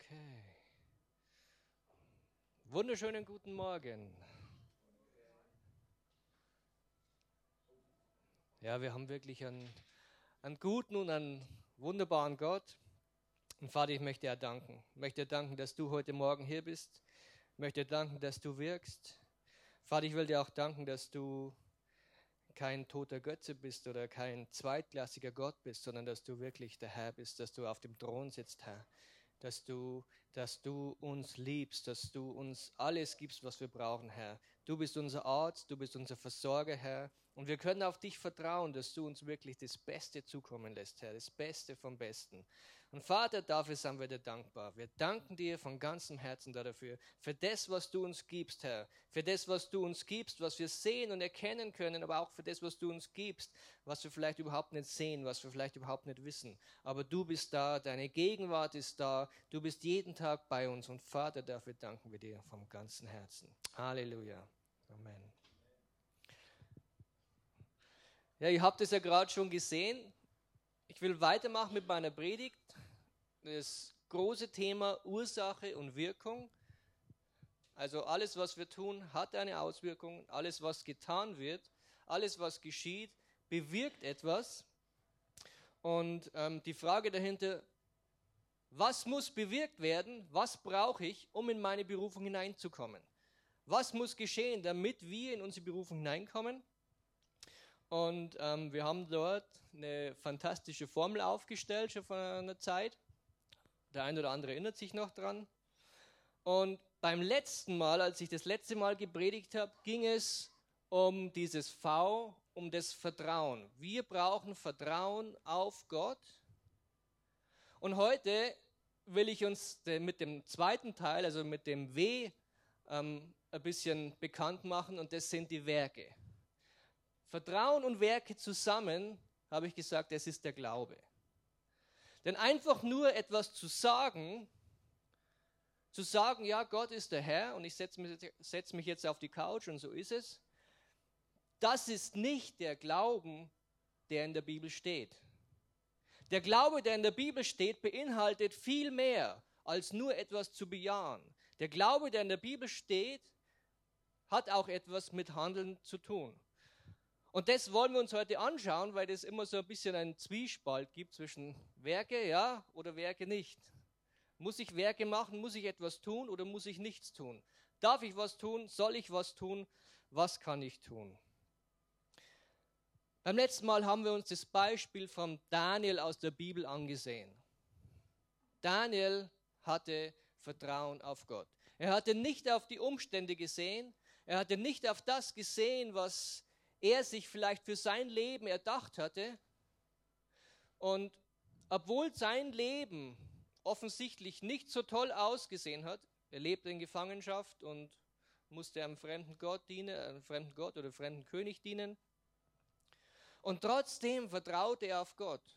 Okay. Wunderschönen guten Morgen. Ja, wir haben wirklich einen, einen guten und einen wunderbaren Gott. Und Vater, ich möchte dir danken. Ich möchte dir danken, dass du heute Morgen hier bist. Ich möchte dir danken, dass du wirkst. Vater, ich will dir auch danken, dass du kein toter Götze bist oder kein zweitklassiger Gott bist, sondern dass du wirklich der Herr bist, dass du auf dem Thron sitzt, Herr dass du, dass du uns liebst, dass du uns alles gibst, was wir brauchen, Herr. Du bist unser Arzt, du bist unser Versorger, Herr. Und wir können auf dich vertrauen, dass du uns wirklich das Beste zukommen lässt, Herr, das Beste vom Besten. Und Vater, dafür sind wir dir dankbar. Wir danken dir von ganzem Herzen dafür, für das, was du uns gibst, Herr. Für das, was du uns gibst, was wir sehen und erkennen können, aber auch für das, was du uns gibst, was wir vielleicht überhaupt nicht sehen, was wir vielleicht überhaupt nicht wissen. Aber du bist da, deine Gegenwart ist da, du bist jeden Tag bei uns. Und Vater, dafür danken wir dir vom ganzen Herzen. Halleluja. Amen. Ja, ihr habt es ja gerade schon gesehen. Ich will weitermachen mit meiner Predigt das große Thema Ursache und Wirkung. Also alles, was wir tun, hat eine Auswirkung. Alles, was getan wird, alles, was geschieht, bewirkt etwas. Und ähm, die Frage dahinter, was muss bewirkt werden? Was brauche ich, um in meine Berufung hineinzukommen? Was muss geschehen, damit wir in unsere Berufung hineinkommen? Und ähm, wir haben dort eine fantastische Formel aufgestellt, schon vor einer Zeit. Der eine oder andere erinnert sich noch dran. Und beim letzten Mal, als ich das letzte Mal gepredigt habe, ging es um dieses V, um das Vertrauen. Wir brauchen Vertrauen auf Gott. Und heute will ich uns mit dem zweiten Teil, also mit dem W, ähm, ein bisschen bekannt machen und das sind die Werke. Vertrauen und Werke zusammen, habe ich gesagt, das ist der Glaube. Denn einfach nur etwas zu sagen, zu sagen, ja, Gott ist der Herr und ich setze mich, setz mich jetzt auf die Couch und so ist es, das ist nicht der Glauben, der in der Bibel steht. Der Glaube, der in der Bibel steht, beinhaltet viel mehr als nur etwas zu bejahen. Der Glaube, der in der Bibel steht, hat auch etwas mit Handeln zu tun. Und das wollen wir uns heute anschauen, weil es immer so ein bisschen einen Zwiespalt gibt zwischen Werke, ja, oder Werke nicht. Muss ich Werke machen? Muss ich etwas tun oder muss ich nichts tun? Darf ich was tun? Soll ich was tun? Was kann ich tun? Beim letzten Mal haben wir uns das Beispiel von Daniel aus der Bibel angesehen. Daniel hatte Vertrauen auf Gott. Er hatte nicht auf die Umstände gesehen, er hatte nicht auf das gesehen, was er sich vielleicht für sein Leben erdacht hatte. Und obwohl sein Leben offensichtlich nicht so toll ausgesehen hat, er lebte in Gefangenschaft und musste einem fremden Gott dienen, einem fremden Gott oder fremden König dienen. Und trotzdem vertraute er auf Gott.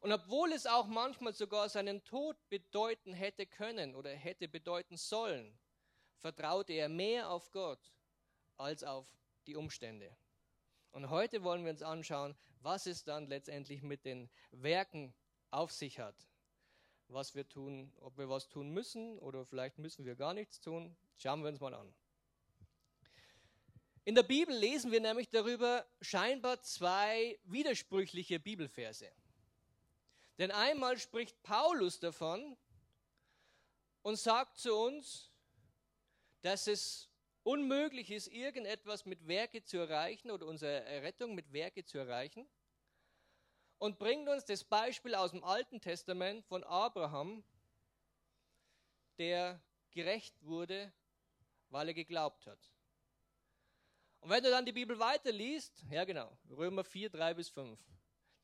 Und obwohl es auch manchmal sogar seinen Tod bedeuten hätte können oder hätte bedeuten sollen, vertraute er mehr auf Gott als auf die Umstände. Und heute wollen wir uns anschauen, was es dann letztendlich mit den Werken auf sich hat. Was wir tun, ob wir was tun müssen oder vielleicht müssen wir gar nichts tun. Schauen wir uns mal an. In der Bibel lesen wir nämlich darüber scheinbar zwei widersprüchliche Bibelverse. Denn einmal spricht Paulus davon und sagt zu uns, dass es unmöglich ist, irgendetwas mit Werke zu erreichen oder unsere Errettung mit Werke zu erreichen. Und bringt uns das Beispiel aus dem Alten Testament von Abraham, der gerecht wurde, weil er geglaubt hat. Und wenn du dann die Bibel weiterliest, ja genau, Römer 4, 3 bis 5.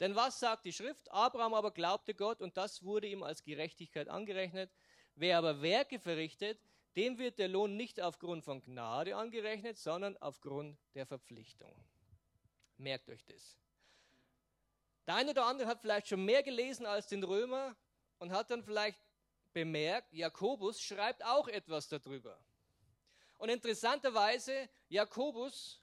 Denn was sagt die Schrift? Abraham aber glaubte Gott und das wurde ihm als Gerechtigkeit angerechnet. Wer aber Werke verrichtet, dem wird der Lohn nicht aufgrund von Gnade angerechnet, sondern aufgrund der Verpflichtung. Merkt euch das. Der eine oder andere hat vielleicht schon mehr gelesen als den Römer und hat dann vielleicht bemerkt, Jakobus schreibt auch etwas darüber. Und interessanterweise, Jakobus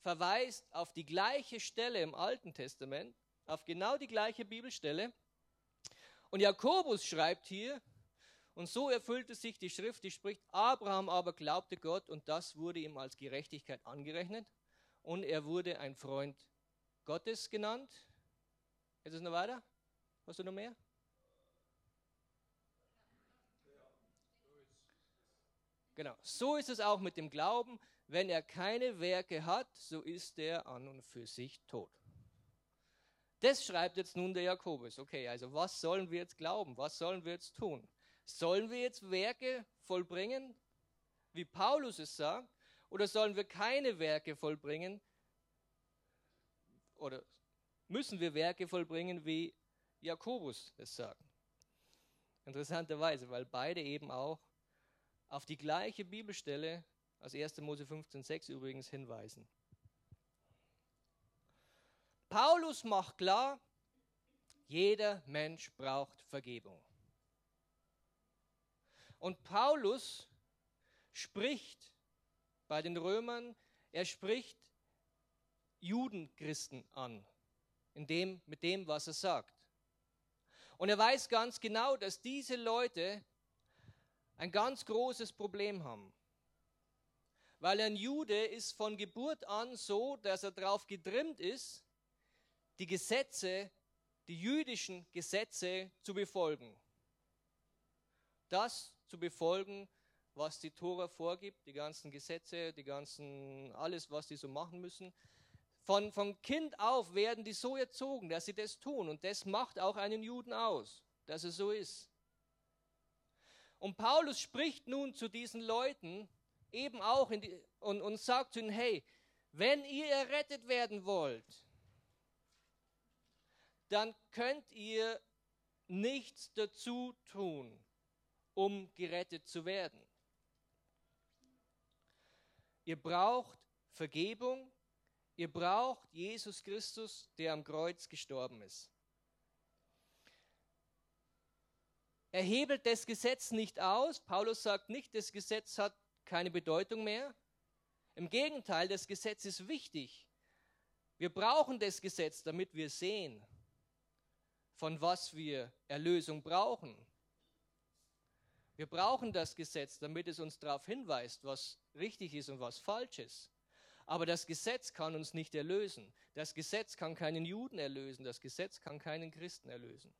verweist auf die gleiche Stelle im Alten Testament, auf genau die gleiche Bibelstelle. Und Jakobus schreibt hier, Und so erfüllte sich die Schrift, die spricht, Abraham aber glaubte Gott und das wurde ihm als Gerechtigkeit angerechnet und er wurde ein Freund Gottes genannt. Ist es noch weiter? Hast du noch mehr? Genau. So ist es auch mit dem Glauben. Wenn er keine Werke hat, so ist er an und für sich tot. Das schreibt jetzt nun der Jakobus. Okay, also was sollen wir jetzt glauben? Was sollen wir jetzt tun? Sollen wir jetzt Werke vollbringen, wie Paulus es sagt, oder sollen wir keine Werke vollbringen? Oder müssen wir Werke vollbringen, wie Jakobus es sagt? Interessanterweise, weil beide eben auch auf die gleiche Bibelstelle aus 1. Mose 15,6 übrigens hinweisen. Paulus macht klar, jeder Mensch braucht Vergebung. Und Paulus spricht bei den Römern, er spricht Judenchristen an, in dem, mit dem, was er sagt. Und er weiß ganz genau, dass diese Leute ein ganz großes Problem haben. Weil ein Jude ist von Geburt an so, dass er darauf getrimmt ist, die Gesetze, die jüdischen Gesetze zu befolgen. Das zu befolgen, was die Tora vorgibt, die ganzen Gesetze, die ganzen, alles, was die so machen müssen. Von, von Kind auf werden die so erzogen, dass sie das tun. Und das macht auch einen Juden aus, dass es so ist. Und Paulus spricht nun zu diesen Leuten eben auch die, und, und sagt ihnen, hey, wenn ihr errettet werden wollt, dann könnt ihr nichts dazu tun, um gerettet zu werden. Ihr braucht Vergebung, ihr braucht Jesus Christus, der am Kreuz gestorben ist. Er hebelt das Gesetz nicht aus. Paulus sagt nicht, das Gesetz hat keine Bedeutung mehr. Im Gegenteil, das Gesetz ist wichtig. Wir brauchen das Gesetz, damit wir sehen, von was wir Erlösung brauchen. Wir brauchen das Gesetz, damit es uns darauf hinweist, was richtig ist und was falsch ist. Aber das Gesetz kann uns nicht erlösen. Das Gesetz kann keinen Juden erlösen. Das Gesetz kann keinen Christen erlösen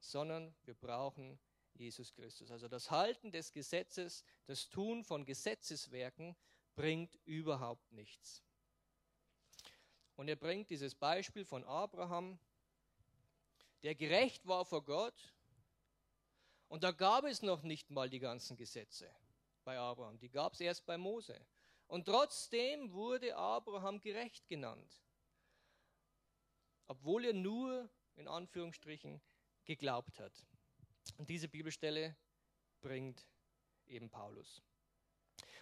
sondern wir brauchen Jesus Christus. Also das Halten des Gesetzes, das Tun von Gesetzeswerken bringt überhaupt nichts. Und er bringt dieses Beispiel von Abraham, der gerecht war vor Gott. Und da gab es noch nicht mal die ganzen Gesetze bei Abraham. Die gab es erst bei Mose. Und trotzdem wurde Abraham gerecht genannt. Obwohl er nur, in Anführungsstrichen, geglaubt hat. Und diese Bibelstelle bringt eben Paulus.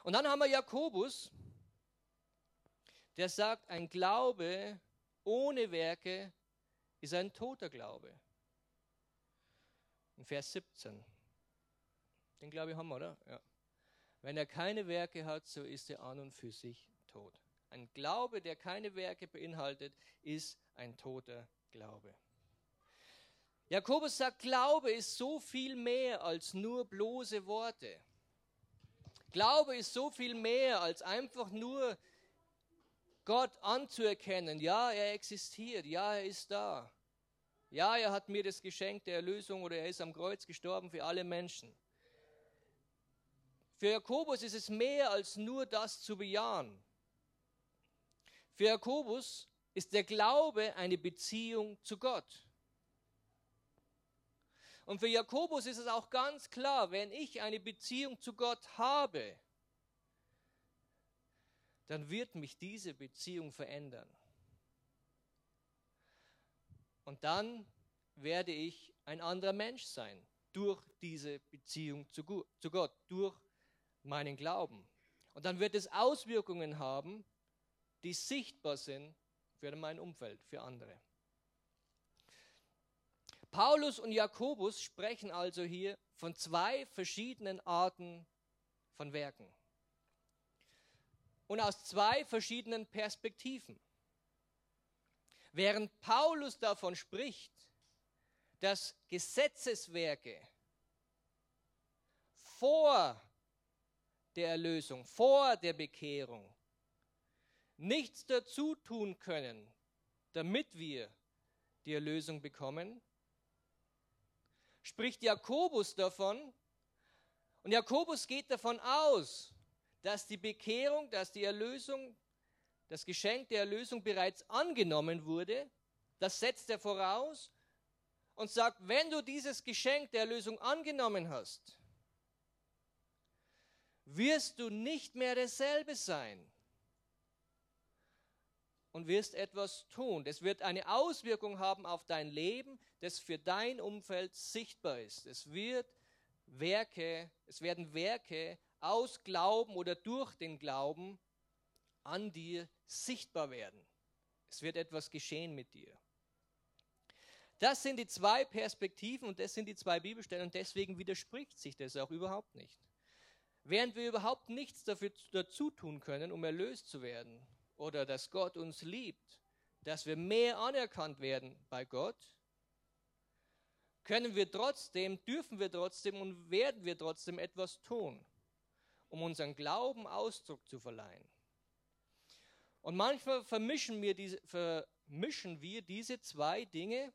Und dann haben wir Jakobus, der sagt, ein Glaube ohne Werke ist ein toter Glaube. In Vers 17. Den glaube ich haben wir, oder? Ja. Wenn er keine Werke hat, so ist er an und für sich tot. Ein Glaube, der keine Werke beinhaltet, ist ein toter Glaube. Jakobus sagt, Glaube ist so viel mehr als nur bloße Worte. Glaube ist so viel mehr als einfach nur Gott anzuerkennen. Ja, er existiert. Ja, er ist da. Ja, er hat mir das Geschenk der Erlösung oder er ist am Kreuz gestorben für alle Menschen. Für Jakobus ist es mehr als nur das zu bejahen. Für Jakobus ist der Glaube eine Beziehung zu Gott. Und für Jakobus ist es auch ganz klar, wenn ich eine Beziehung zu Gott habe, dann wird mich diese Beziehung verändern. Und dann werde ich ein anderer Mensch sein durch diese Beziehung zu Gott, durch meinen Glauben. Und dann wird es Auswirkungen haben, die sichtbar sind für mein Umfeld, für andere. Paulus und Jakobus sprechen also hier von zwei verschiedenen Arten von Werken und aus zwei verschiedenen Perspektiven. Während Paulus davon spricht, dass Gesetzeswerke vor der Erlösung, vor der Bekehrung nichts dazu tun können, damit wir die Erlösung bekommen, spricht Jakobus davon. Und Jakobus geht davon aus, dass die Bekehrung, dass die Erlösung, das Geschenk der Erlösung bereits angenommen wurde. Das setzt er voraus und sagt, wenn du dieses Geschenk der Erlösung angenommen hast, wirst du nicht mehr derselbe sein und wirst etwas tun. Das wird eine Auswirkung haben auf dein Leben, das für dein Umfeld sichtbar ist. Es wird Werke, es werden Werke aus Glauben oder durch den Glauben an dir sichtbar werden. Es wird etwas geschehen mit dir. Das sind die zwei Perspektiven und das sind die zwei Bibelstellen und deswegen widerspricht sich das auch überhaupt nicht. Während wir überhaupt nichts dafür dazu tun können, um erlöst zu werden oder dass Gott uns liebt, dass wir mehr anerkannt werden bei Gott, können wir trotzdem, dürfen wir trotzdem und werden wir trotzdem etwas tun, um unseren Glauben Ausdruck zu verleihen. Und manchmal vermischen wir diese, vermischen wir diese zwei Dinge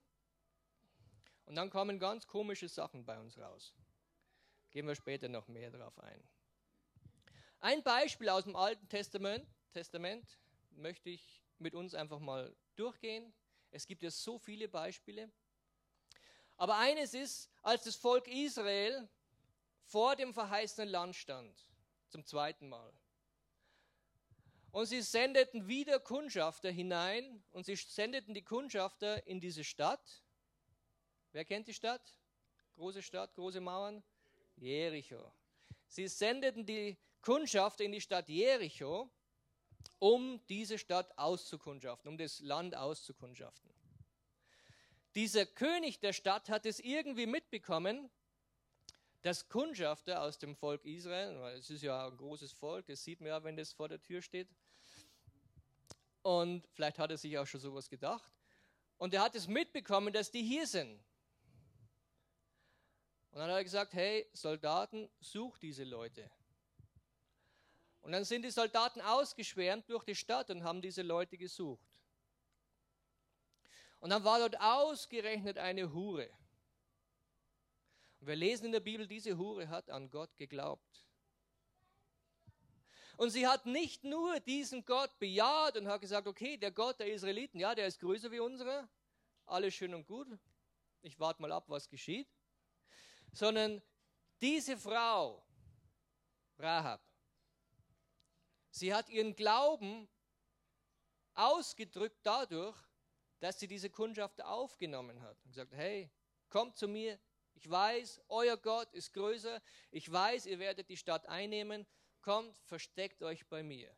und dann kommen ganz komische Sachen bei uns raus. Gehen wir später noch mehr darauf ein. Ein Beispiel aus dem Alten Testament, Testament möchte ich mit uns einfach mal durchgehen. Es gibt ja so viele Beispiele. Aber eines ist, als das Volk Israel vor dem verheißenen Land stand, zum zweiten Mal. Und sie sendeten wieder Kundschafter hinein und sie sendeten die Kundschafter in diese Stadt. Wer kennt die Stadt? Große Stadt, große Mauern? Jericho. Sie sendeten die Kundschafter in die Stadt Jericho, um diese Stadt auszukundschaften, um das Land auszukundschaften. Dieser König der Stadt hat es irgendwie mitbekommen, dass Kundschafter aus dem Volk Israel, weil es ist ja ein großes Volk, das sieht man ja, wenn das vor der Tür steht. Und vielleicht hat er sich auch schon sowas gedacht. Und er hat es mitbekommen, dass die hier sind. Und dann hat er gesagt, hey Soldaten, such diese Leute. Und dann sind die Soldaten ausgeschwärmt durch die Stadt und haben diese Leute gesucht. Und dann war dort ausgerechnet eine Hure. Wir lesen in der Bibel, diese Hure hat an Gott geglaubt. Und sie hat nicht nur diesen Gott bejaht und hat gesagt, okay, der Gott der Israeliten, ja, der ist größer wie unsere, alles schön und gut, ich warte mal ab, was geschieht, sondern diese Frau, Rahab, Sie hat ihren Glauben ausgedrückt dadurch, dass sie diese Kundschaft aufgenommen hat und gesagt, hey, kommt zu mir, ich weiß, euer Gott ist größer, ich weiß, ihr werdet die Stadt einnehmen, kommt, versteckt euch bei mir.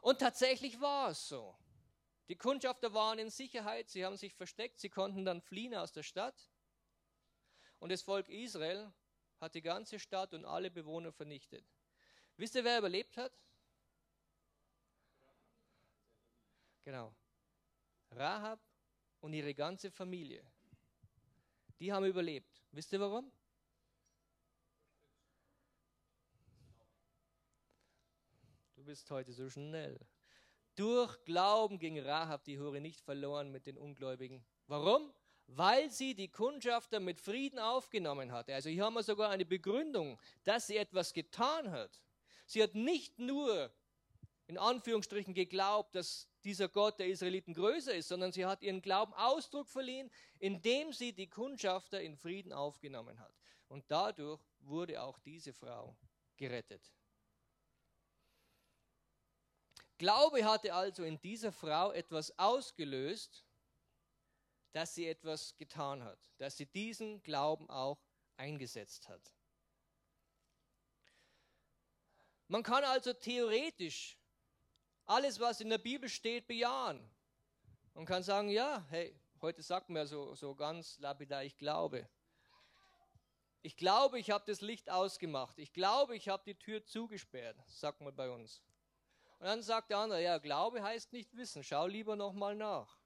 Und tatsächlich war es so. Die Kundschafter waren in Sicherheit, sie haben sich versteckt, sie konnten dann fliehen aus der Stadt. Und das Volk Israel hat die ganze Stadt und alle Bewohner vernichtet. Wisst ihr, wer überlebt hat? Genau. Rahab und ihre ganze Familie. Die haben überlebt. Wisst ihr warum? Du bist heute so schnell. Durch Glauben ging Rahab die Hure nicht verloren mit den Ungläubigen. Warum? Weil sie die Kundschafter mit Frieden aufgenommen hatte. Also hier haben wir sogar eine Begründung, dass sie etwas getan hat. Sie hat nicht nur in Anführungsstrichen geglaubt, dass dieser Gott der Israeliten größer ist, sondern sie hat ihren Glauben Ausdruck verliehen, indem sie die Kundschafter in Frieden aufgenommen hat. Und dadurch wurde auch diese Frau gerettet. Glaube hatte also in dieser Frau etwas ausgelöst, dass sie etwas getan hat, dass sie diesen Glauben auch eingesetzt hat. Man kann also theoretisch alles, was in der Bibel steht, bejahen. Man kann sagen, ja, hey, heute sagt man ja so, so ganz lapidar, ich glaube. Ich glaube, ich habe das Licht ausgemacht. Ich glaube, ich habe die Tür zugesperrt, sagt man bei uns. Und dann sagt der andere, ja, Glaube heißt nicht wissen, schau lieber nochmal nach.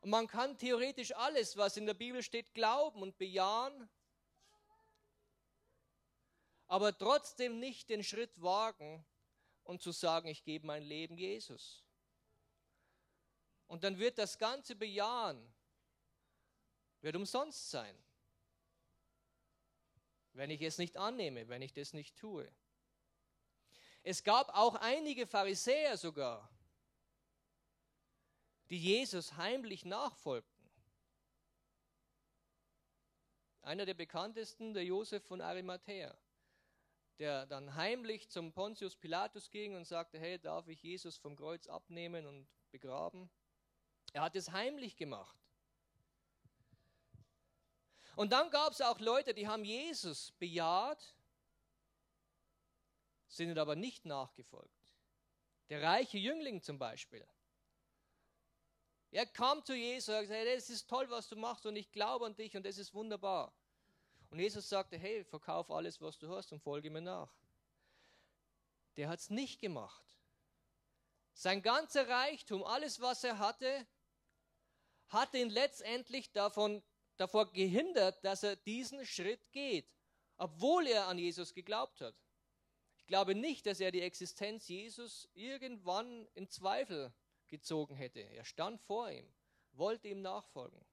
Und man kann theoretisch alles, was in der Bibel steht, glauben und bejahen, aber trotzdem nicht den Schritt wagen und zu sagen, ich gebe mein Leben Jesus. Und dann wird das ganze Bejahen wird umsonst sein, wenn ich es nicht annehme, wenn ich das nicht tue. Es gab auch einige Pharisäer sogar, die Jesus heimlich nachfolgten. Einer der bekanntesten, der Josef von Arimathea, der dann heimlich zum Pontius Pilatus ging und sagte, hey, darf ich Jesus vom Kreuz abnehmen und begraben? Er hat es heimlich gemacht. Und dann gab es auch Leute, die haben Jesus bejaht, sind aber nicht nachgefolgt. Der reiche Jüngling zum Beispiel. Er kam zu Jesus und sagte, hey, das ist toll, was du machst und ich glaube an dich und das ist wunderbar. Und Jesus sagte, hey, verkauf alles, was du hast und folge mir nach. Der hat es nicht gemacht. Sein ganzer Reichtum, alles, was er hatte, hat ihn letztendlich davon, davor gehindert, dass er diesen Schritt geht, obwohl er an Jesus geglaubt hat. Ich glaube nicht, dass er die Existenz Jesus irgendwann in Zweifel gezogen hätte. Er stand vor ihm, wollte ihm nachfolgen.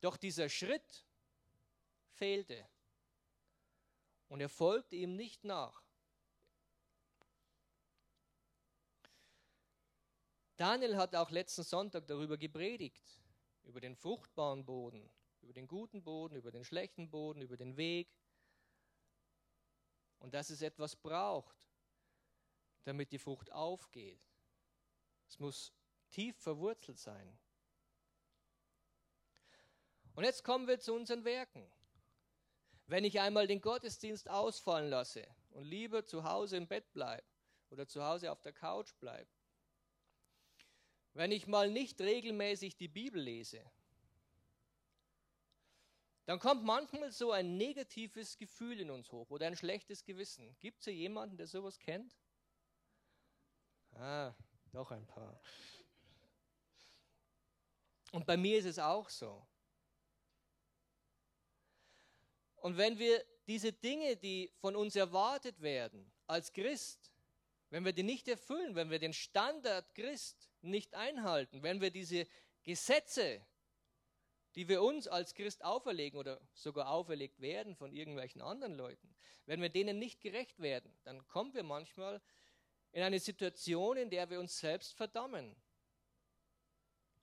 Doch dieser Schritt fehlte und er folgte ihm nicht nach. Daniel hat auch letzten Sonntag darüber gepredigt, über den fruchtbaren Boden, über den guten Boden, über den schlechten Boden, über den Weg. Und dass es etwas braucht, damit die Frucht aufgeht. Es muss tief verwurzelt sein. Und jetzt kommen wir zu unseren Werken. Wenn ich einmal den Gottesdienst ausfallen lasse und lieber zu Hause im Bett bleibe oder zu Hause auf der Couch bleibe, wenn ich mal nicht regelmäßig die Bibel lese, dann kommt manchmal so ein negatives Gefühl in uns hoch oder ein schlechtes Gewissen. Gibt es hier jemanden, der sowas kennt? Ah, doch ein paar. Und bei mir ist es auch so. Und wenn wir diese Dinge, die von uns erwartet werden, als Christ, wenn wir die nicht erfüllen, wenn wir den Standard Christ nicht einhalten, wenn wir diese Gesetze, die wir uns als Christ auferlegen oder sogar auferlegt werden von irgendwelchen anderen Leuten, wenn wir denen nicht gerecht werden, dann kommen wir manchmal in eine Situation, in der wir uns selbst verdammen,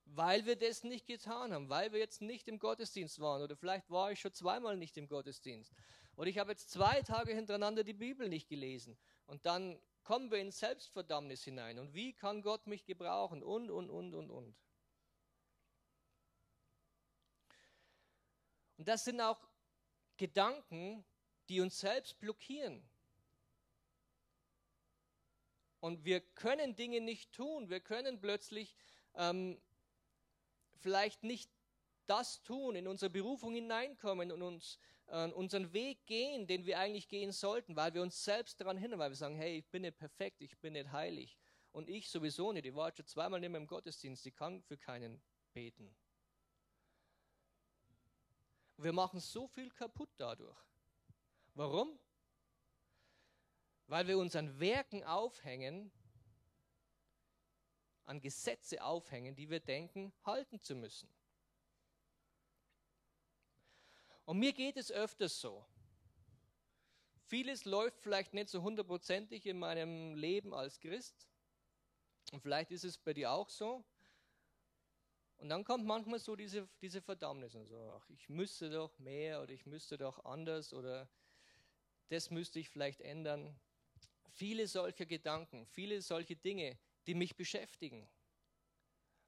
weil wir das nicht getan haben, weil wir jetzt nicht im Gottesdienst waren oder vielleicht war ich schon zweimal nicht im Gottesdienst oder ich habe jetzt zwei Tage hintereinander die Bibel nicht gelesen und dann kommen wir in Selbstverdammnis hinein. Und wie kann Gott mich gebrauchen? Und, und, und, und, und. Und das sind auch Gedanken, die uns selbst blockieren. Und wir können Dinge nicht tun. Wir können plötzlich ähm, vielleicht nicht das tun, in unsere Berufung hineinkommen und uns äh, unseren Weg gehen, den wir eigentlich gehen sollten, weil wir uns selbst daran hindern, weil wir sagen, hey, ich bin nicht perfekt, ich bin nicht heilig. Und ich sowieso nicht. Ich war schon zweimal nicht mehr im Gottesdienst, ich kann für keinen beten. Wir machen so viel kaputt dadurch. Warum? Weil wir uns an Werken aufhängen, an Gesetze aufhängen, die wir denken, halten zu müssen. Und mir geht es öfters so. Vieles läuft vielleicht nicht so hundertprozentig in meinem Leben als Christ. Und vielleicht ist es bei dir auch so. Und dann kommt manchmal so diese, diese Verdammnis und so, ach, ich müsste doch mehr oder ich müsste doch anders oder das müsste ich vielleicht ändern. Viele solcher Gedanken, viele solche Dinge, die mich beschäftigen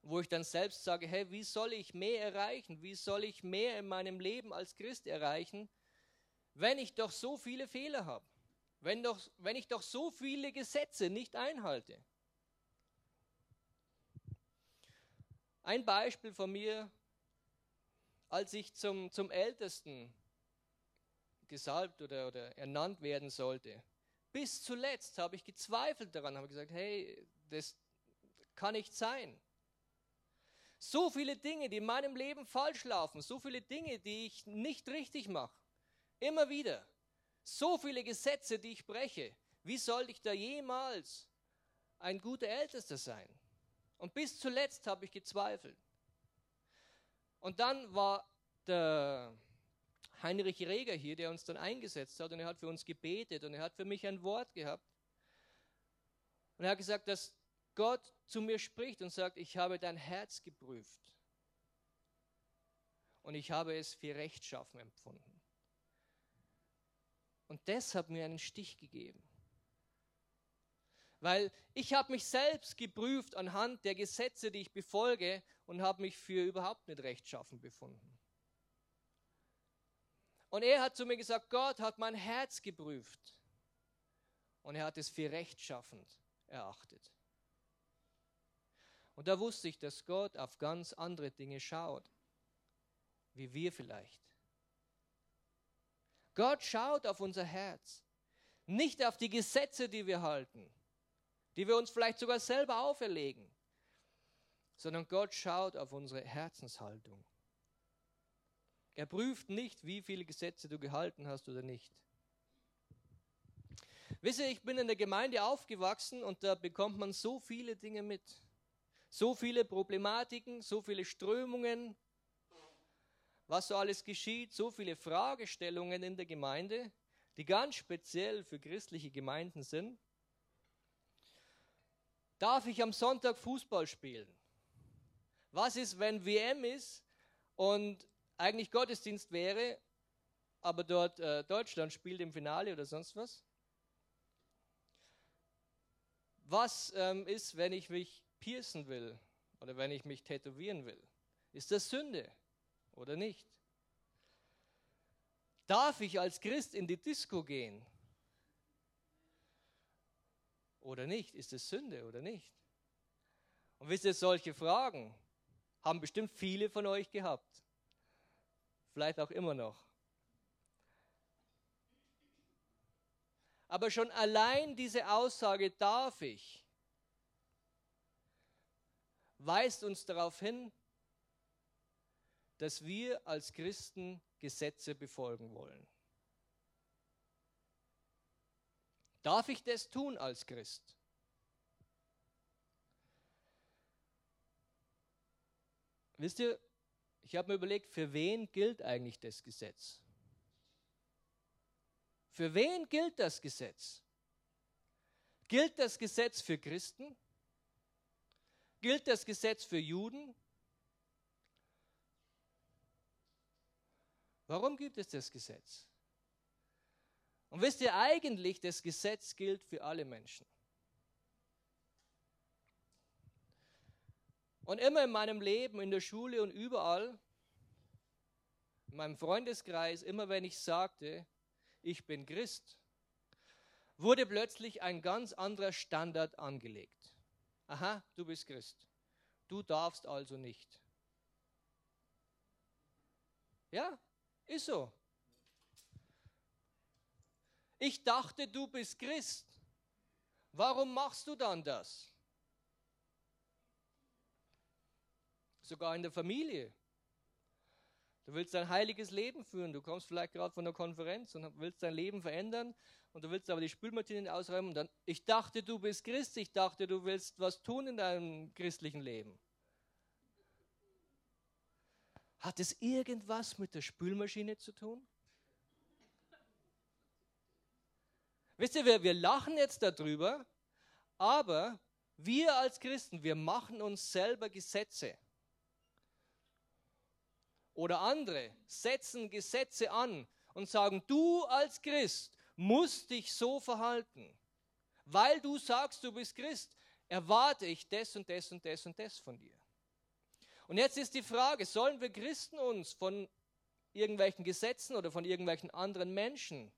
wo ich dann selbst sage, hey, wie soll ich mehr erreichen? Wie soll ich mehr in meinem Leben als Christ erreichen, wenn ich doch so viele Fehler habe? Wenn, doch, wenn ich doch so viele Gesetze nicht einhalte? Ein Beispiel von mir, als ich zum, zum Ältesten gesalbt oder, oder ernannt werden sollte. Bis zuletzt habe ich gezweifelt daran, habe gesagt, hey, das kann nicht sein. So viele Dinge, die in meinem Leben falsch laufen, so viele Dinge, die ich nicht richtig mache. Immer wieder. So viele Gesetze, die ich breche. Wie soll ich da jemals ein guter Ältester sein? Und bis zuletzt habe ich gezweifelt. Und dann war der Heinrich Reger hier, der uns dann eingesetzt hat und er hat für uns gebetet und er hat für mich ein Wort gehabt. Und er hat gesagt, dass Gott zu mir spricht und sagt, ich habe dein Herz geprüft und ich habe es für rechtschaffen empfunden. Und das hat mir einen Stich gegeben. Weil ich habe mich selbst geprüft anhand der Gesetze, die ich befolge und habe mich für überhaupt nicht rechtschaffen befunden. Und er hat zu mir gesagt, Gott hat mein Herz geprüft und er hat es für rechtschaffend erachtet. Und da wusste ich, dass Gott auf ganz andere Dinge schaut, wie wir vielleicht. Gott schaut auf unser Herz, nicht auf die Gesetze, die wir halten, die wir uns vielleicht sogar selber auferlegen, sondern Gott schaut auf unsere Herzenshaltung. Er prüft nicht, wie viele Gesetze du gehalten hast oder nicht. Wisst ihr, ich bin in der Gemeinde aufgewachsen und da bekommt man so viele Dinge mit. So viele Problematiken, so viele Strömungen, was so alles geschieht, so viele Fragestellungen in der Gemeinde, die ganz speziell für christliche Gemeinden sind. Darf ich am Sonntag Fußball spielen? Was ist, wenn WM ist und eigentlich Gottesdienst wäre, aber dort äh, Deutschland spielt im Finale oder sonst was? Was ähm, ist, wenn ich mich piercen will oder wenn ich mich tätowieren will? Ist das Sünde oder nicht? Darf ich als Christ in die Disco gehen? Oder nicht? Ist es Sünde oder nicht? Und wisst ihr, solche Fragen haben bestimmt viele von euch gehabt. Vielleicht auch immer noch. Aber schon allein diese Aussage darf ich, weist uns darauf hin, dass wir als Christen Gesetze befolgen wollen. Darf ich das tun als Christ? Wisst ihr, ich habe mir überlegt, für wen gilt eigentlich das Gesetz? Für wen gilt das Gesetz? Gilt das Gesetz für Christen? Gilt das Gesetz für Juden? Warum gibt es das Gesetz? Und wisst ihr eigentlich, das Gesetz gilt für alle Menschen. Und immer in meinem Leben, in der Schule und überall, in meinem Freundeskreis, immer wenn ich sagte, ich bin Christ, wurde plötzlich ein ganz anderer Standard angelegt. Aha, du bist Christ. Du darfst also nicht. Ja, ist so. Ich dachte, du bist Christ. Warum machst du dann das? Sogar in der Familie. Du willst ein heiliges Leben führen. Du kommst vielleicht gerade von einer Konferenz und willst dein Leben verändern und du willst aber die Spülmaschine ausräumen und dann, ich dachte, du bist Christ, ich dachte, du willst was tun in deinem christlichen Leben. Hat es irgendwas mit der Spülmaschine zu tun? Wisst ihr, wir, wir lachen jetzt darüber, aber wir als Christen, wir machen uns selber Gesetze. Oder andere setzen Gesetze an und sagen, du als Christ musst dich so verhalten. Weil du sagst, du bist Christ, erwarte ich das und das und das und das von dir. Und jetzt ist die Frage, sollen wir Christen uns von irgendwelchen Gesetzen oder von irgendwelchen anderen Menschen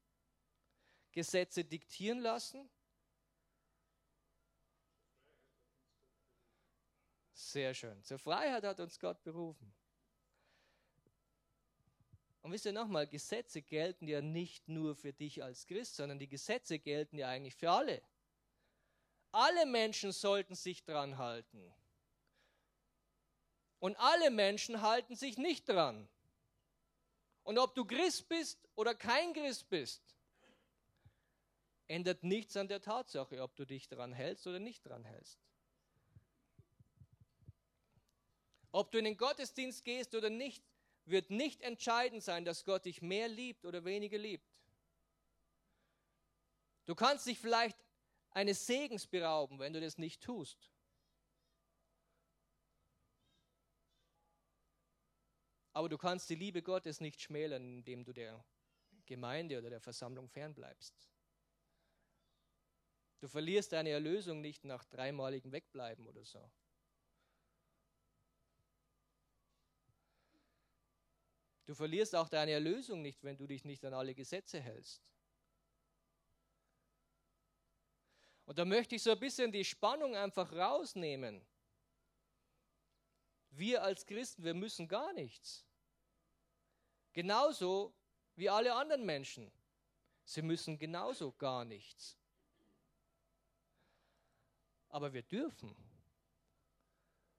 Gesetze diktieren lassen? Sehr schön. Zur Freiheit hat uns Gott berufen. Und wisst ihr nochmal, Gesetze gelten ja nicht nur für dich als Christ, sondern die Gesetze gelten ja eigentlich für alle. Alle Menschen sollten sich dran halten. Und alle Menschen halten sich nicht dran. Und ob du Christ bist oder kein Christ bist, ändert nichts an der Tatsache, ob du dich daran hältst oder nicht daran hältst. Ob du in den Gottesdienst gehst oder nicht, wird nicht entscheidend sein, dass Gott dich mehr liebt oder weniger liebt. Du kannst dich vielleicht eines Segens berauben, wenn du das nicht tust. Aber du kannst die Liebe Gottes nicht schmälern, indem du der Gemeinde oder der Versammlung fernbleibst. Du verlierst deine Erlösung nicht nach dreimaligem Wegbleiben oder so. Du verlierst auch deine Erlösung nicht, wenn du dich nicht an alle Gesetze hältst. Und da möchte ich so ein bisschen die Spannung einfach rausnehmen. Wir als Christen, wir müssen gar nichts. Genauso wie alle anderen Menschen. Sie müssen genauso gar nichts. Aber wir dürfen.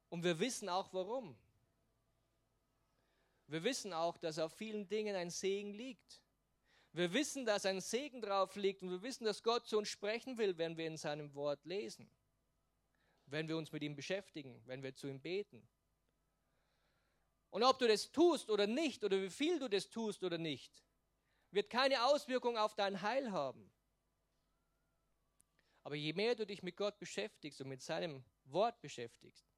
Und wir wissen auch warum. Wir wissen auch, dass auf vielen Dingen ein Segen liegt. Wir wissen, dass ein Segen drauf liegt und wir wissen, dass Gott zu uns sprechen will, wenn wir in seinem Wort lesen, wenn wir uns mit ihm beschäftigen, wenn wir zu ihm beten. Und ob du das tust oder nicht, oder wie viel du das tust oder nicht, wird keine Auswirkung auf dein Heil haben. Aber je mehr du dich mit Gott beschäftigst und mit seinem Wort beschäftigst,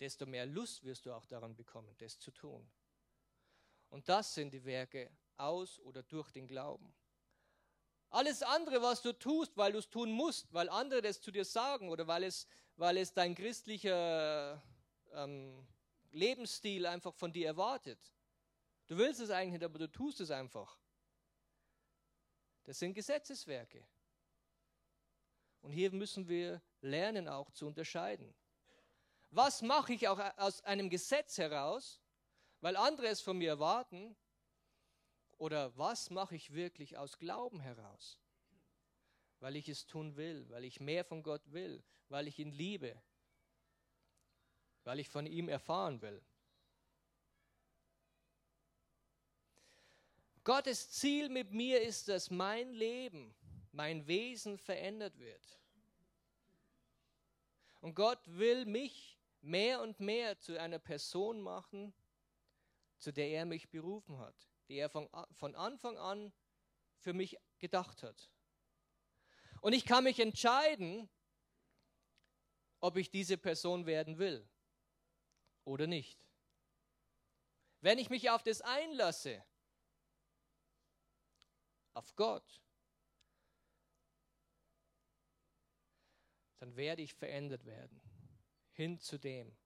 desto mehr Lust wirst du auch daran bekommen, das zu tun. Und das sind die Werke aus oder durch den Glauben. Alles andere, was du tust, weil du es tun musst, weil andere das zu dir sagen oder weil es, weil es dein christlicher ähm, Lebensstil einfach von dir erwartet. Du willst es eigentlich nicht, aber du tust es einfach. Das sind Gesetzeswerke. Und hier müssen wir lernen auch zu unterscheiden. Was mache ich auch aus einem Gesetz heraus, weil andere es von mir erwarten? Oder was mache ich wirklich aus Glauben heraus? Weil ich es tun will, weil ich mehr von Gott will, weil ich ihn liebe, weil ich von ihm erfahren will. Gottes Ziel mit mir ist, dass mein Leben, mein Wesen verändert wird. Und Gott will mich mehr und mehr zu einer Person machen, zu der er mich berufen hat, die er von, von Anfang an für mich gedacht hat. Und ich kann mich entscheiden, ob ich diese Person werden will oder nicht. Wenn ich mich auf das einlasse, auf Gott, dann werde ich verändert werden hin zu dem,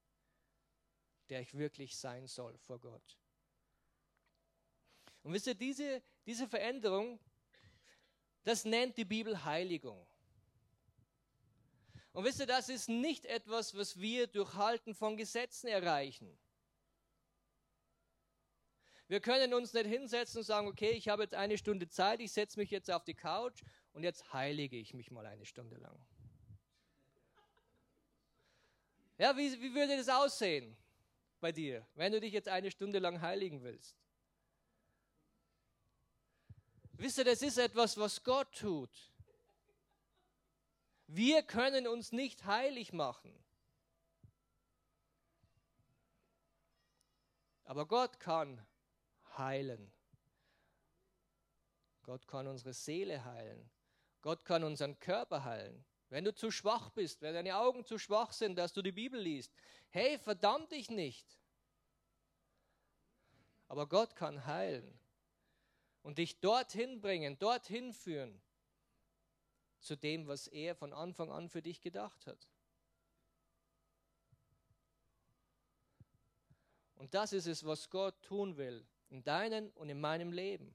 der ich wirklich sein soll vor Gott. Und wisst ihr, diese, diese Veränderung, das nennt die Bibel Heiligung. Und wisst ihr, das ist nicht etwas, was wir durch Halten von Gesetzen erreichen. Wir können uns nicht hinsetzen und sagen, okay, ich habe jetzt eine Stunde Zeit, ich setze mich jetzt auf die Couch und jetzt heilige ich mich mal eine Stunde lang. Ja, wie, wie würde das aussehen bei dir, wenn du dich jetzt eine Stunde lang heiligen willst? Wisst ihr, das ist etwas, was Gott tut. Wir können uns nicht heilig machen. Aber Gott kann heilen. Gott kann unsere Seele heilen. Gott kann unseren Körper heilen. Wenn du zu schwach bist, wenn deine Augen zu schwach sind, dass du die Bibel liest, hey, verdamm dich nicht. Aber Gott kann heilen und dich dorthin bringen, dorthin führen, zu dem, was er von Anfang an für dich gedacht hat. Und das ist es, was Gott tun will in deinem und in meinem Leben.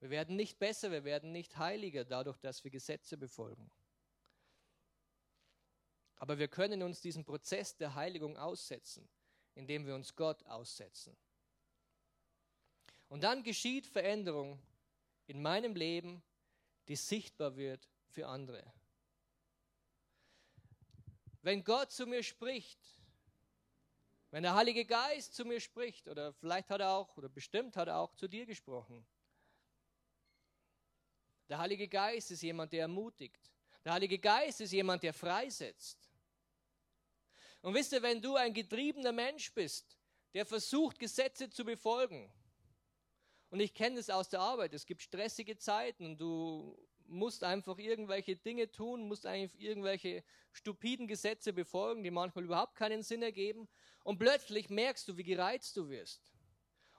Wir werden nicht besser, wir werden nicht heiliger dadurch, dass wir Gesetze befolgen. Aber wir können uns diesen Prozess der Heiligung aussetzen, indem wir uns Gott aussetzen. Und dann geschieht Veränderung in meinem Leben die sichtbar wird für andere. wenn Gott zu mir spricht, wenn der Heilige Geist zu mir spricht, oder vielleicht hat er auch, oder bestimmt hat er auch zu dir gesprochen. Der Heilige Geist ist jemand, der ermutigt. Der Heilige Geist ist jemand, der freisetzt. Und wisst ihr, wenn du ein getriebener Mensch bist, der versucht, Gesetze zu befolgen, und ich kenne es aus der Arbeit, es gibt stressige Zeiten und du musst einfach irgendwelche Dinge tun, musst eigentlich irgendwelche stupiden Gesetze befolgen, die manchmal überhaupt keinen Sinn ergeben. Und plötzlich merkst du, wie gereizt du wirst.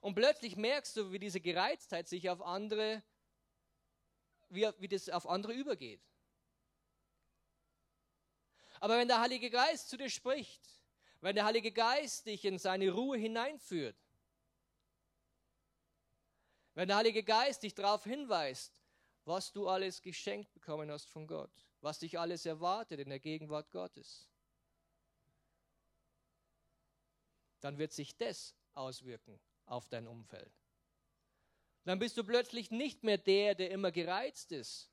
Und plötzlich merkst du, wie diese Gereiztheit sich auf andere, wie, wie das auf andere übergeht. Aber wenn der Heilige Geist zu dir spricht, wenn der Heilige Geist dich in seine Ruhe hineinführt, wenn der Heilige Geist dich darauf hinweist, was du alles geschenkt bekommen hast von Gott, was dich alles erwartet in der Gegenwart Gottes, dann wird sich das auswirken auf dein Umfeld. Dann bist du plötzlich nicht mehr der, der immer gereizt ist,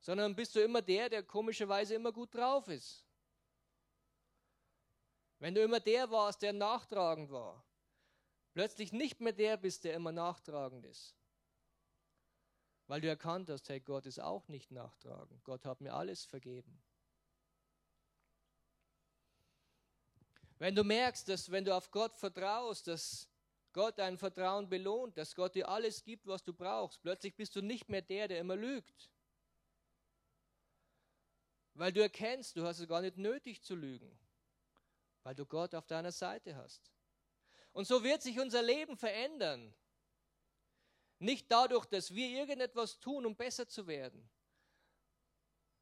sondern bist du immer der, der komischerweise immer gut drauf ist. Wenn du immer der warst, der nachtragend war, plötzlich nicht mehr der bist, der immer nachtragend ist, weil du erkannt hast, hey, Gott ist auch nicht nachtragend. Gott hat mir alles vergeben. Wenn du merkst, dass wenn du auf Gott vertraust, dass Gott dein Vertrauen belohnt, dass Gott dir alles gibt, was du brauchst, plötzlich bist du nicht mehr der, der immer lügt. Weil du erkennst, du hast es gar nicht nötig zu lügen, weil du Gott auf deiner Seite hast. Und so wird sich unser Leben verändern. Nicht dadurch, dass wir irgendetwas tun, um besser zu werden,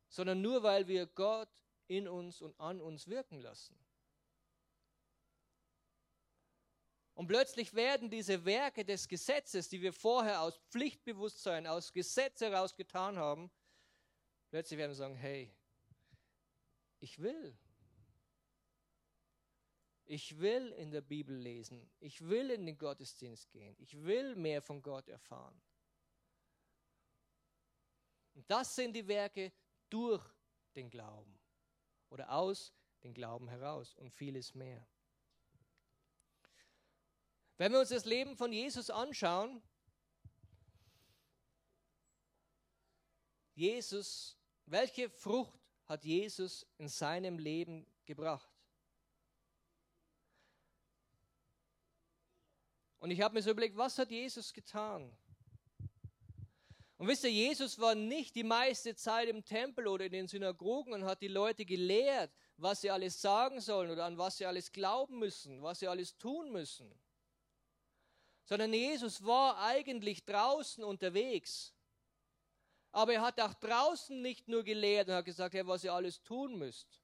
sondern nur, weil wir Gott in uns und an uns wirken lassen. Und plötzlich werden diese Werke des Gesetzes, die wir vorher aus Pflichtbewusstsein, aus Gesetz heraus getan haben, plötzlich werden wir sagen, hey, ich will, ich will in der Bibel lesen. Ich will in den Gottesdienst gehen. Ich will mehr von Gott erfahren. Und das sind die Werke durch den Glauben oder aus dem Glauben heraus und vieles mehr. Wenn wir uns das Leben von Jesus anschauen, Jesus, welche Frucht hat Jesus in seinem Leben gebracht? Und ich habe mir so überlegt, was hat Jesus getan? Und wisst ihr, Jesus war nicht die meiste Zeit im Tempel oder in den Synagogen und hat die Leute gelehrt, was sie alles sagen sollen oder an was sie alles glauben müssen, was sie alles tun müssen. Sondern Jesus war eigentlich draußen unterwegs. Aber er hat auch draußen nicht nur gelehrt und hat gesagt, hey, was ihr alles tun müsst.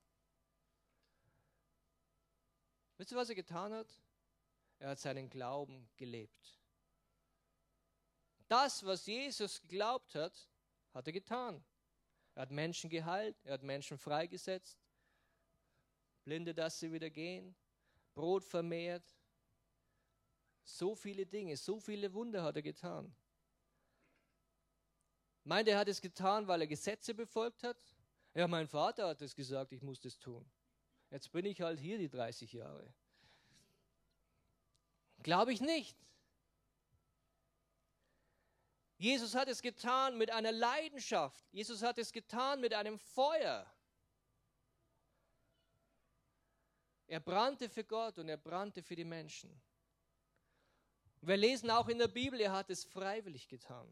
Wisst ihr, was er getan hat? Er hat seinen Glauben gelebt. Das, was Jesus geglaubt hat, hat er getan. Er hat Menschen geheilt, er hat Menschen freigesetzt, Blinde, dass sie wieder gehen, Brot vermehrt. So viele Dinge, so viele Wunder hat er getan. Meint er hat es getan, weil er Gesetze befolgt hat? Ja, mein Vater hat es gesagt, ich muss das tun. Jetzt bin ich halt hier die 30 Jahre. Glaube ich nicht. Jesus hat es getan mit einer Leidenschaft. Jesus hat es getan mit einem Feuer. Er brannte für Gott und er brannte für die Menschen. Wir lesen auch in der Bibel, er hat es freiwillig getan.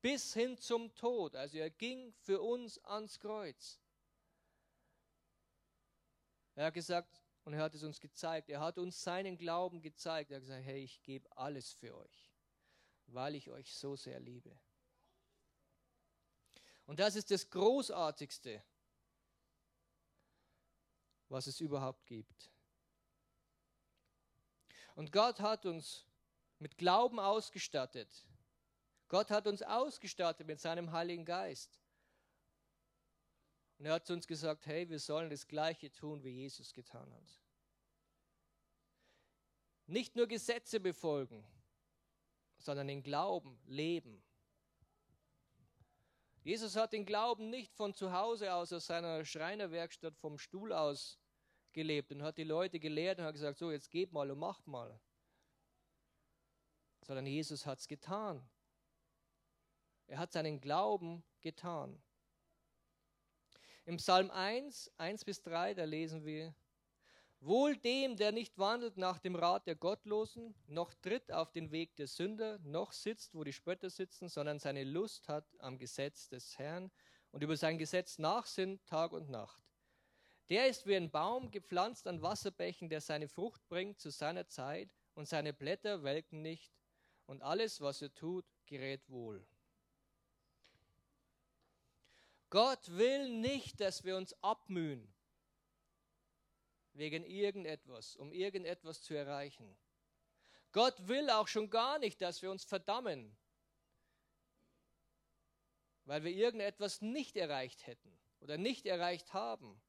Bis hin zum Tod. Also er ging für uns ans Kreuz. Er hat gesagt, und er hat es uns gezeigt. Er hat uns seinen Glauben gezeigt. Er hat gesagt, hey, ich gebe alles für euch, weil ich euch so sehr liebe. Und das ist das Großartigste, was es überhaupt gibt. Und Gott hat uns mit Glauben ausgestattet. Gott hat uns ausgestattet mit seinem Heiligen Geist. Und er hat zu uns gesagt, hey, wir sollen das Gleiche tun, wie Jesus getan hat. Nicht nur Gesetze befolgen, sondern in Glauben leben. Jesus hat den Glauben nicht von zu Hause aus, aus seiner Schreinerwerkstatt vom Stuhl aus gelebt und hat die Leute gelehrt und hat gesagt, so jetzt geht mal und macht mal. Sondern Jesus hat es getan. Er hat seinen Glauben getan. Im Psalm 1, 1 bis 3, da lesen wir, Wohl dem, der nicht wandelt nach dem Rat der Gottlosen, noch tritt auf den Weg der Sünder, noch sitzt, wo die Spötter sitzen, sondern seine Lust hat am Gesetz des Herrn und über sein Gesetz nachsinnt Tag und Nacht. Der ist wie ein Baum gepflanzt an Wasserbächen, der seine Frucht bringt zu seiner Zeit und seine Blätter welken nicht und alles, was er tut, gerät wohl. Gott will nicht, dass wir uns abmühen wegen irgendetwas, um irgendetwas zu erreichen. Gott will auch schon gar nicht, dass wir uns verdammen, weil wir irgendetwas nicht erreicht hätten oder nicht erreicht haben.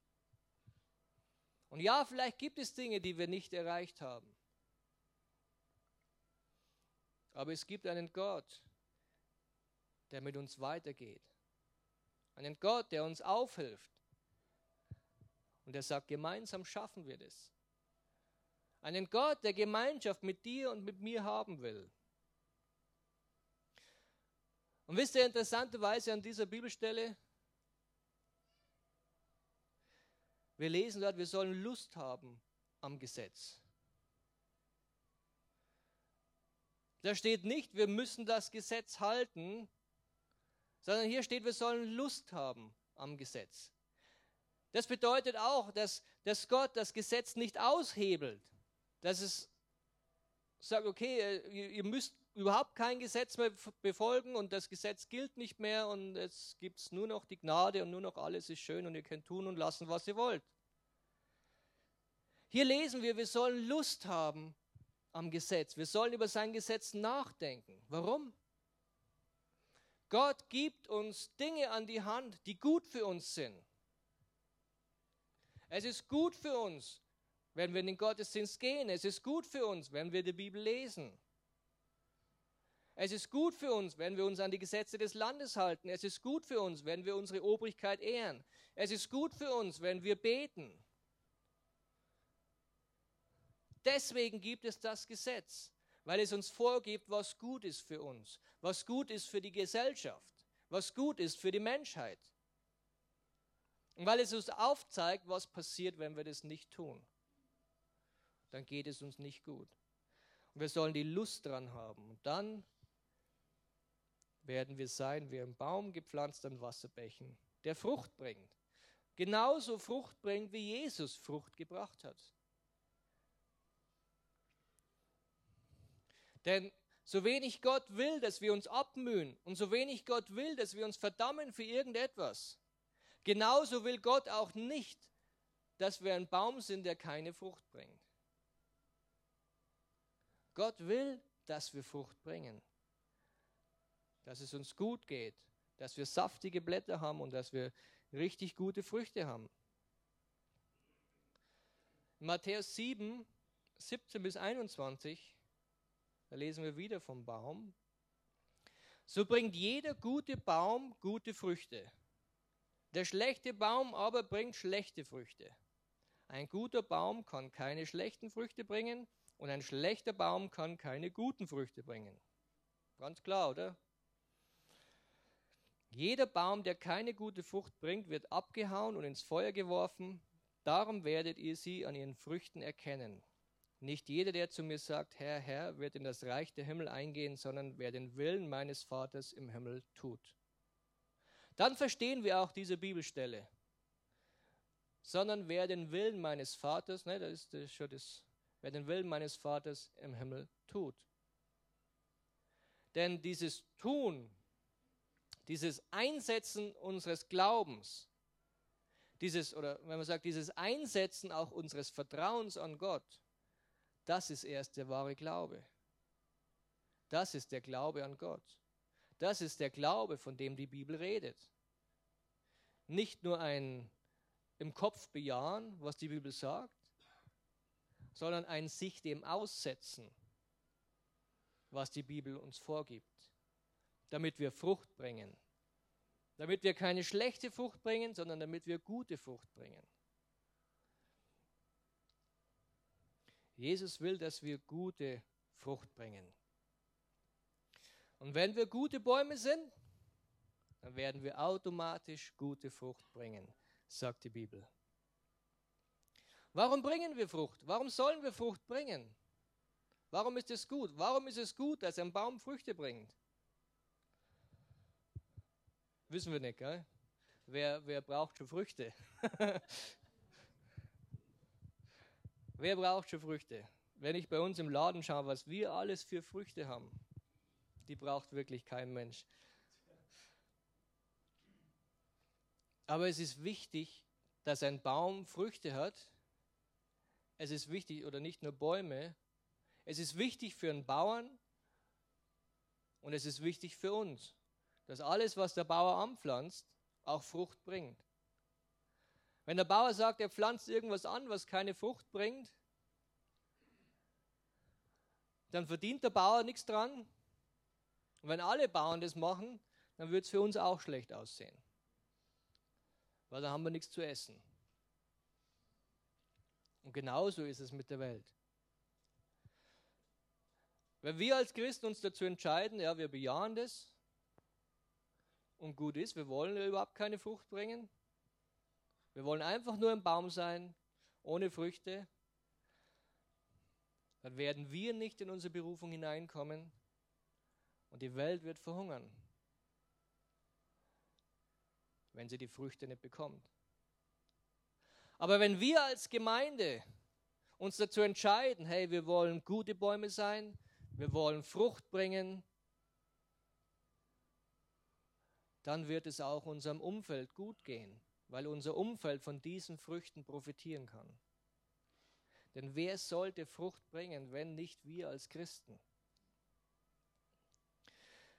Und ja, vielleicht gibt es Dinge, die wir nicht erreicht haben. Aber es gibt einen Gott, der mit uns weitergeht. Einen Gott, der uns aufhilft. Und er sagt, gemeinsam schaffen wir das. Einen Gott, der Gemeinschaft mit dir und mit mir haben will. Und wisst ihr interessanterweise an dieser Bibelstelle, wir lesen dort, wir sollen Lust haben am Gesetz. Da steht nicht, wir müssen das Gesetz halten, sondern hier steht, wir sollen Lust haben am Gesetz. Das bedeutet auch, dass, dass Gott das Gesetz nicht aushebelt, dass es sagt, okay, äh, ihr müsst überhaupt kein Gesetz mehr befolgen und das Gesetz gilt nicht mehr und es gibt nur noch die Gnade und nur noch alles ist schön und ihr könnt tun und lassen, was ihr wollt. Hier lesen wir, wir sollen Lust haben am Gesetz. Wir sollen über sein Gesetz nachdenken. Warum? Gott gibt uns Dinge an die Hand, die gut für uns sind. Es ist gut für uns, wenn wir in den Gottesdienst gehen. Es ist gut für uns, wenn wir die Bibel lesen. Es ist gut für uns, wenn wir uns an die Gesetze des Landes halten. Es ist gut für uns, wenn wir unsere Obrigkeit ehren. Es ist gut für uns, wenn wir beten. Deswegen gibt es das Gesetz, weil es uns vorgibt, was gut ist für uns, was gut ist für die Gesellschaft, was gut ist für die Menschheit. Und weil es uns aufzeigt, was passiert, wenn wir das nicht tun. Dann geht es uns nicht gut. Und wir sollen die Lust dran haben. Und dann werden wir sein wie ein Baum gepflanzt an Wasserbächen, der Frucht bringt. Genauso Frucht bringt, wie Jesus Frucht gebracht hat. Denn so wenig Gott will, dass wir uns abmühen und so wenig Gott will, dass wir uns verdammen für irgendetwas, Genauso will Gott auch nicht, dass wir ein Baum sind, der keine Frucht bringt. Gott will, dass wir Frucht bringen, dass es uns gut geht, dass wir saftige Blätter haben und dass wir richtig gute Früchte haben. Matthäus 7, 17 bis 21, da lesen wir wieder vom Baum. So bringt jeder gute Baum gute Früchte. Der schlechte Baum aber bringt schlechte Früchte. Ein guter Baum kann keine schlechten Früchte bringen und ein schlechter Baum kann keine guten Früchte bringen. Ganz klar, oder? Jeder Baum, der keine gute Frucht bringt, wird abgehauen und ins Feuer geworfen. Darum werdet ihr sie an ihren Früchten erkennen. Nicht jeder, der zu mir sagt, Herr, Herr, wird in das Reich der Himmel eingehen, sondern wer den Willen meines Vaters im Himmel tut. Dann verstehen wir auch diese Bibelstelle. Sondern wer den Willen meines Vaters, ne, das ist, schon das, wer den Willen meines Vaters im Himmel tut. Denn dieses Tun, dieses Einsetzen unseres Glaubens, dieses, oder wenn man sagt, dieses Einsetzen auch unseres Vertrauens an Gott, das ist erst der wahre Glaube. Das ist der Glaube an Gott. Das ist der Glaube, von dem die Bibel redet. Nicht nur ein im Kopf bejahen, was die Bibel sagt, sondern ein sich dem aussetzen, was die Bibel uns vorgibt, damit wir Frucht bringen. Damit wir keine schlechte Frucht bringen, sondern damit wir gute Frucht bringen. Jesus will, dass wir gute Frucht bringen. Und wenn wir gute Bäume sind, dann werden wir automatisch gute Frucht bringen, sagt die Bibel. Warum bringen wir Frucht? Warum sollen wir Frucht bringen? Warum ist es gut? Warum ist es gut, dass ein Baum Früchte bringt? Wissen wir nicht, gell? Wer, wer braucht schon Früchte? wer braucht schon Früchte? Wenn ich bei uns im Laden schaue, was wir alles für Früchte haben, die braucht wirklich kein Mensch. Aber es ist wichtig, dass ein Baum Früchte hat. Es ist wichtig, oder nicht nur Bäume, es ist wichtig für einen Bauern und es ist wichtig für uns, dass alles, was der Bauer anpflanzt, auch Frucht bringt. Wenn der Bauer sagt, er pflanzt irgendwas an, was keine Frucht bringt, dann verdient der Bauer nichts dran. Und wenn alle Bauern das machen, dann wird es für uns auch schlecht aussehen. Weil dann haben wir nichts zu essen. Und genauso ist es mit der Welt. Wenn wir als Christen uns dazu entscheiden, ja, wir bejahen das und gut ist, wir wollen überhaupt keine Frucht bringen, wir wollen einfach nur ein Baum sein, ohne Früchte, dann werden wir nicht in unsere Berufung hineinkommen und die Welt wird verhungern, wenn sie die Früchte nicht bekommt. Aber wenn wir als Gemeinde uns dazu entscheiden, hey, wir wollen gute Bäume sein, wir wollen Frucht bringen, dann wird es auch unserem Umfeld gut gehen, weil unser Umfeld von diesen Früchten profitieren kann. Denn wer sollte Frucht bringen, wenn nicht wir als Christen?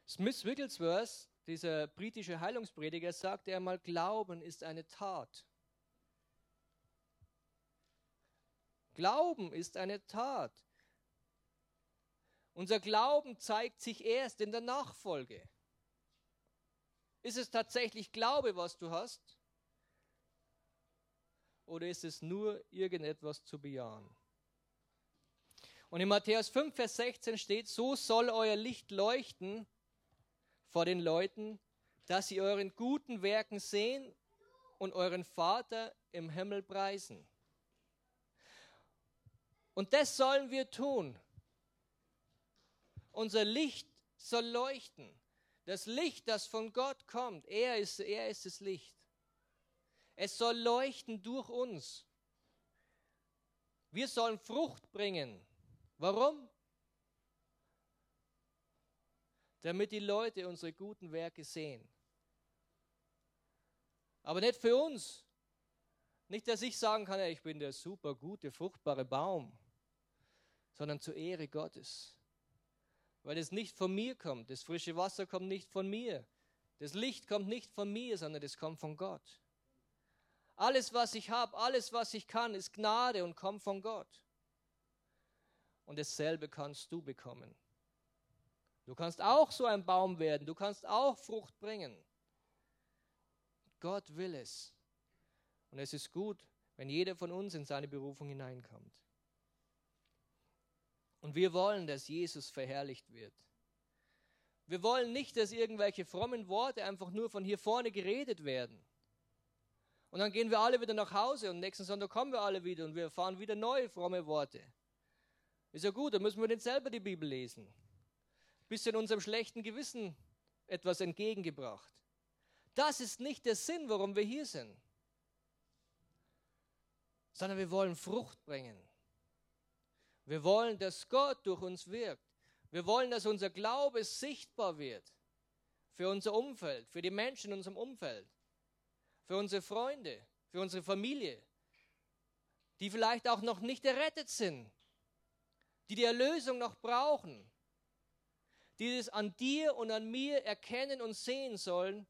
Smith Wigglesworth, dieser britische Heilungsprediger, sagte einmal, Glauben ist eine Tat. Glauben ist eine Tat. Unser Glauben zeigt sich erst in der Nachfolge. Ist es tatsächlich Glaube, was du hast? Oder ist es nur irgendetwas zu bejahen? Und in Matthäus 5, Vers 16 steht, so soll euer Licht leuchten vor den Leuten, dass sie euren guten Werken sehen und euren Vater im Himmel preisen. Und das sollen wir tun. Unser Licht soll leuchten. Das Licht, das von Gott kommt, er ist, er ist das Licht. Es soll leuchten durch uns. Wir sollen Frucht bringen. Warum? Damit die Leute unsere guten Werke sehen. Aber nicht für uns. Nicht, dass ich sagen kann, ich bin der super gute, fruchtbare Baum, sondern zur Ehre Gottes weil es nicht von mir kommt. Das frische Wasser kommt nicht von mir. Das Licht kommt nicht von mir, sondern es kommt von Gott. Alles, was ich habe, alles, was ich kann, ist Gnade und kommt von Gott. Und dasselbe kannst du bekommen. Du kannst auch so ein Baum werden, du kannst auch Frucht bringen. Gott will es. Und es ist gut, wenn jeder von uns in seine Berufung hineinkommt. Und wir wollen, dass Jesus verherrlicht wird. Wir wollen nicht, dass irgendwelche frommen Worte einfach nur von hier vorne geredet werden. Und dann gehen wir alle wieder nach Hause und nächsten Sonntag kommen wir alle wieder und wir erfahren wieder neue fromme Worte. Ist ja gut, dann müssen wir nicht selber die Bibel lesen. Bisschen unserem schlechten Gewissen etwas entgegengebracht. Das ist nicht der Sinn, warum wir hier sind. Sondern wir wollen Frucht bringen. Wir wollen, dass Gott durch uns wirkt. Wir wollen, dass unser Glaube sichtbar wird für unser Umfeld, für die Menschen in unserem Umfeld, für unsere Freunde, für unsere Familie, die vielleicht auch noch nicht errettet sind, die die Erlösung noch brauchen, die es an dir und an mir erkennen und sehen sollen,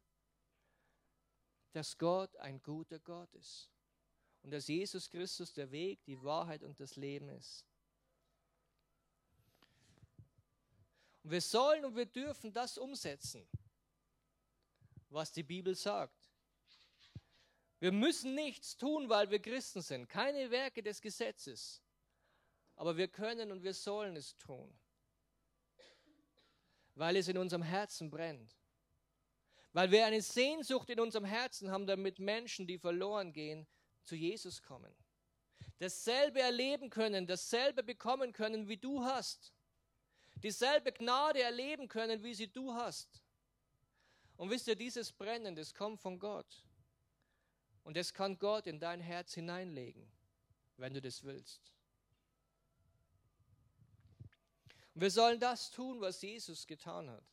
dass Gott ein guter Gott ist und dass Jesus Christus der Weg, die Wahrheit und das Leben ist. Und wir sollen und wir dürfen das umsetzen, was die Bibel sagt. Wir müssen nichts tun, weil wir Christen sind. Keine Werke des Gesetzes. Aber wir können und wir sollen es tun. Weil es in unserem Herzen brennt. Weil wir eine Sehnsucht in unserem Herzen haben, damit Menschen, die verloren gehen, zu Jesus kommen. Dasselbe erleben können, dasselbe bekommen können, wie du hast. Dieselbe Gnade erleben können, wie sie du hast. Und wisst ihr, dieses Brennen, das kommt von Gott. Und das kann Gott in dein Herz hineinlegen, wenn du das willst. Und wir sollen das tun, was Jesus getan hat.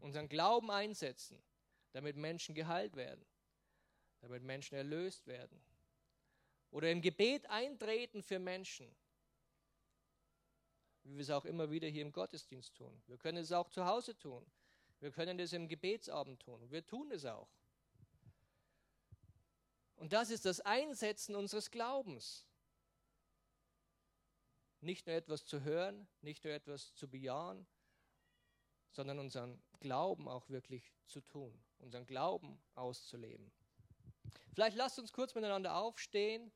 Unseren Glauben einsetzen, damit Menschen geheilt werden, damit Menschen erlöst werden. Oder im Gebet eintreten für Menschen, wie wir es auch immer wieder hier im Gottesdienst tun. Wir können es auch zu Hause tun. Wir können es im Gebetsabend tun. Wir tun es auch. Und das ist das Einsetzen unseres Glaubens. Nicht nur etwas zu hören, nicht nur etwas zu bejahen, sondern unseren Glauben auch wirklich zu tun, unseren Glauben auszuleben. Vielleicht lasst uns kurz miteinander aufstehen